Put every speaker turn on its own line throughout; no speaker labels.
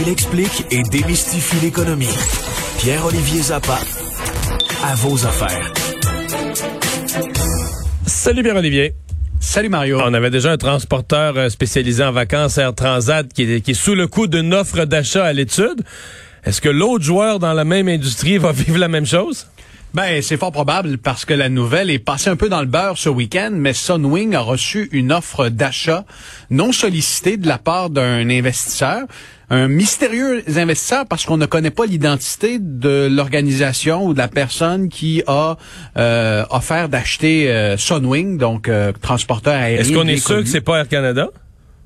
Il explique et démystifie l'économie. Pierre-Olivier Zappa, à vos affaires.
Salut Pierre-Olivier.
Salut Mario.
On avait déjà un transporteur euh, spécialisé en vacances Air Transat qui est, qui est sous le coup d'une offre d'achat à l'étude. Est-ce que l'autre joueur dans la même industrie va vivre la même chose?
Ben, c'est fort probable parce que la nouvelle est passée un peu dans le beurre ce week-end, mais Sunwing a reçu une offre d'achat non sollicitée de la part d'un investisseur. Un mystérieux investisseur parce qu'on ne connaît pas l'identité de l'organisation ou de la personne qui a euh, offert d'acheter euh, Sunwing, donc euh, transporteur aérien.
Est-ce qu'on est sûr que c'est pas Air Canada?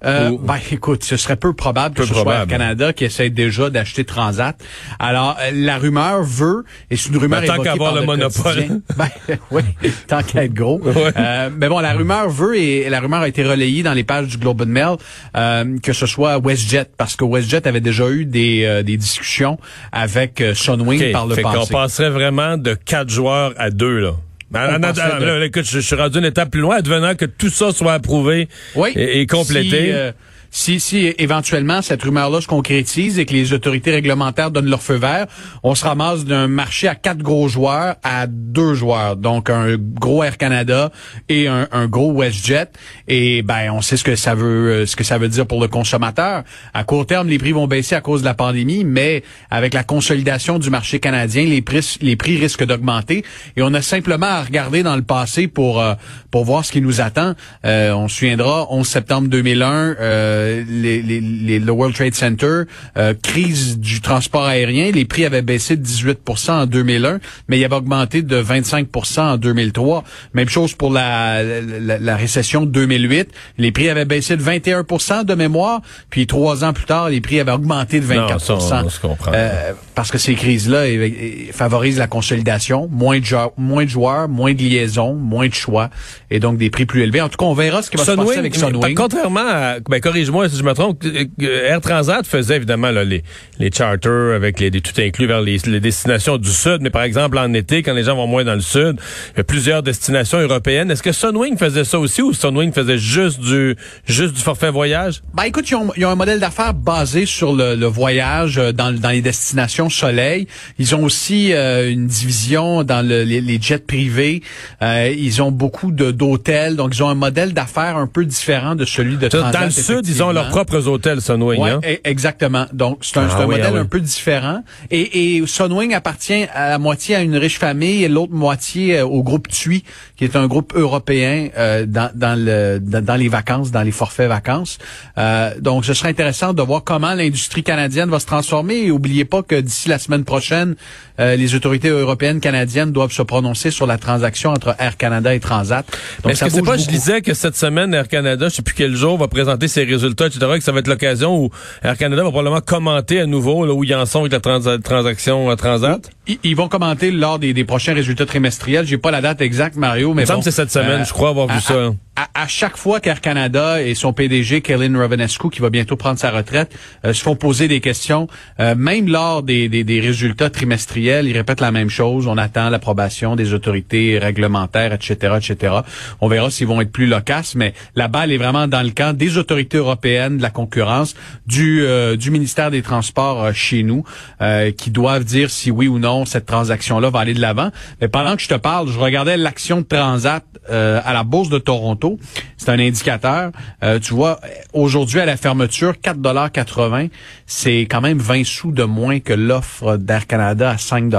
Euh, ben, écoute, ce serait peu probable que ce soit Air. Canada qui essaie déjà d'acheter Transat. Alors, euh, la rumeur veut, et c'est une rumeur
Ben, tant
évoquée par
le monopole.
quotidien. Ben, oui, tant qu'à être gros.
Ouais.
Euh, mais bon, la rumeur veut, et la rumeur a été relayée dans les pages du Globe and Mail, euh, que ce soit WestJet, parce que WestJet avait déjà eu des, des discussions avec Sunwing par le
fait qu'on
passé.
passerait vraiment de quatre joueurs à deux, là. Ben, en-
de-
écoute, je, je suis rendu une étape plus loin, advenant que tout ça soit approuvé
Oui.
et, et complété.
Si, euh, si, si éventuellement cette rumeur-là se concrétise et que les autorités réglementaires donnent leur feu vert, on se ramasse d'un marché à quatre gros joueurs à deux joueurs. Donc un gros Air Canada et un, un gros WestJet. Et ben on sait ce que ça veut euh, ce que ça veut dire pour le consommateur. À court terme, les prix vont baisser à cause de la pandémie, mais avec la consolidation du marché canadien, les prix les prix risquent d'augmenter. Et on a simplement à regarder dans le passé pour euh, pour voir ce qui nous attend. Euh, on se souviendra 11 septembre 2001. Euh, les, les, les- le World Trade Center, euh, crise du transport aérien, les prix avaient baissé de 18% en 2001, mais il avait augmenté de 25% en 2003. Même chose pour la, la, la récession de 2008, les prix avaient baissé de 21% de mémoire, puis trois ans plus tard, les prix avaient augmenté de 24
Non, ça, on se comprend.
Euh, parce que ces crises-là eh, eh, favorisent la consolidation, moins de, jou- moins de joueurs, moins de liaisons, moins de choix, et donc des prix plus élevés. En tout cas, on verra ce qui va se passer avec Sunwing.
contrairement à, ben, corrige-moi si je me trompe, Air Transat faisait évidemment là, les, les charters avec les, les tout inclus vers les, les destinations du sud, mais par exemple en été, quand les gens vont moins dans le sud, il y a plusieurs destinations européennes. Est-ce que Sunwing faisait ça aussi ou Sunwing faisait juste du juste du forfait voyage?
Ben écoute, ils ont, ils ont un modèle d'affaires basé sur le, le voyage euh, dans, dans les destinations soleil. Ils ont aussi euh, une division dans le- les, les jets privés. Euh, ils ont beaucoup d'hôtels, donc ils ont un modèle d'affaires un peu différent de celui de Transat.
Dans le sud, ils ont leurs propres hôtels Sunwing.
Ouais,
hein?
e- exactement. Donc, c'est un,
Ah
un modèle
ah oui.
un peu différent. Et, et Sunwing appartient à la moitié à une riche famille et l'autre moitié euh, au groupe TUI, qui est un groupe européen euh, dans, dans, le, dans, dans les vacances, dans les forfaits vacances. Euh, donc, ce serait intéressant de voir comment l'industrie canadienne va se transformer. Et oubliez pas que d'ici la semaine prochaine, euh, les autorités européennes canadiennes doivent se prononcer sur la transaction entre Air Canada et Transat. Donc,
Mais Est-ce que c'est pas, je disais que cette semaine, Air Canada, je sais plus quel jour, va présenter ses résultats, etc., que ça va être l'occasion où Air Canada va probablement commenter à nouveau là, où ils en sont avec la trans- transaction euh, Transat.
Ils, ils vont commenter lors des, des prochains résultats trimestriels. J'ai pas la date exacte, Mario, mais
Il me semble
bon,
que c'est cette semaine,
euh,
je crois avoir vu
à-
ça.
À, à chaque fois qu'Air Canada et son PDG, Kellen Rovanescu, qui va bientôt prendre sa retraite, euh, se font poser des questions, euh, même lors des, des, des résultats trimestriels, ils répètent la même chose. On attend l'approbation des autorités réglementaires, etc., etc. On verra s'ils vont être plus loquaces, mais la balle est vraiment dans le camp des autorités européennes, de la concurrence, du, euh, du ministère des Transports euh, chez nous, euh, qui doivent dire si oui ou non cette transaction-là va aller de l'avant. Mais pendant que je te parle, je regardais l'action de Transat euh, à la bourse de Toronto. voltou C'est un indicateur. Euh, tu vois, aujourd'hui à la fermeture, 4,80 c'est quand même 20 sous de moins que l'offre d'Air Canada à 5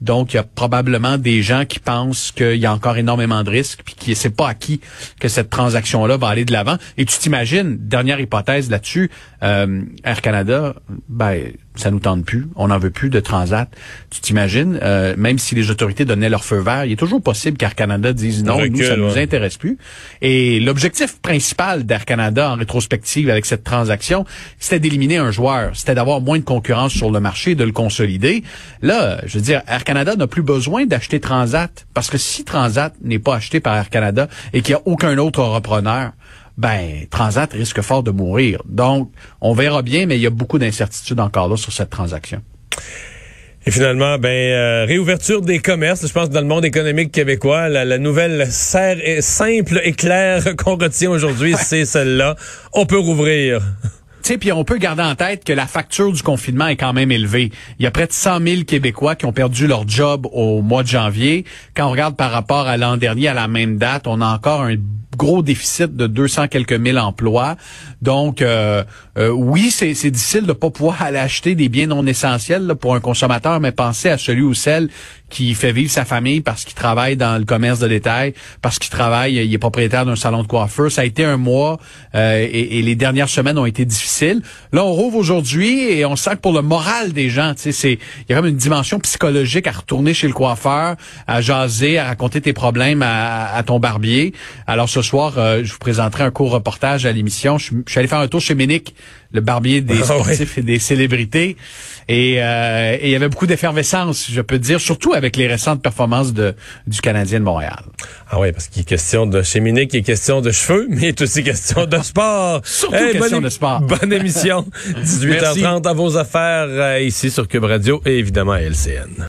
Donc, il y a probablement des gens qui pensent qu'il y a encore énormément de risques, puis qui ne sait pas à qui que cette transaction-là va aller de l'avant. Et tu t'imagines, dernière hypothèse là-dessus, euh, Air Canada, ben ça nous tente plus, on n'en veut plus de Transat. Tu t'imagines, euh, même si les autorités donnaient leur feu vert, il est toujours possible qu'Air Canada dise non, nous, ça nous intéresse plus. Et l'objectif principal d'Air Canada en rétrospective avec cette transaction, c'était d'éliminer un joueur, c'était d'avoir moins de concurrence sur le marché, de le consolider. Là, je veux dire, Air Canada n'a plus besoin d'acheter Transat, parce que si Transat n'est pas acheté par Air Canada et qu'il n'y a aucun autre repreneur, ben Transat risque fort de mourir. Donc, on verra bien, mais il y a beaucoup d'incertitudes encore là sur cette transaction.
Et finalement, ben euh, réouverture des commerces. Je pense que dans le monde économique québécois, la, la nouvelle serre est simple et claire qu'on retient aujourd'hui, c'est celle-là. On peut rouvrir.
sais, puis on peut garder en tête que la facture du confinement est quand même élevée. Il y a près de 100 000 Québécois qui ont perdu leur job au mois de janvier. Quand on regarde par rapport à l'an dernier, à la même date, on a encore un gros déficit de 200 quelques mille emplois. Donc, euh, euh, oui, c'est difficile de pas pouvoir aller acheter des biens non essentiels pour un consommateur, mais pensez à celui ou celle qui fait vivre sa famille parce qu'il travaille dans le commerce de détail, parce qu'il travaille, il est propriétaire d'un salon de coiffeur. Ça a été un mois euh, et, et, les dernières semaines ont été difficiles. Là, on rouvre aujourd'hui et on sent que pour le moral des gens, c'est il y a même une dimension psychologique à retourner chez le coiffeur, à jaser, à raconter tes problèmes à, à ton barbier. Alors ce euh, je vous présenterai un court reportage à l'émission. Je, suis allé faire un tour chez Ménic, le barbier des ah sportifs et des célébrités. Euh, et il y avait beaucoup d'effervescence, je peux dire, surtout avec les récentes performances de, du Canadien de Montréal.
Ah oui, parce qu'il est question de chez Ménic, il est question de cheveux, mais il est aussi question de sport.
surtout question de sport.
Bonne émission. 18h30 à vos affaires euh, ici sur Cube Radio et évidemment à LCN.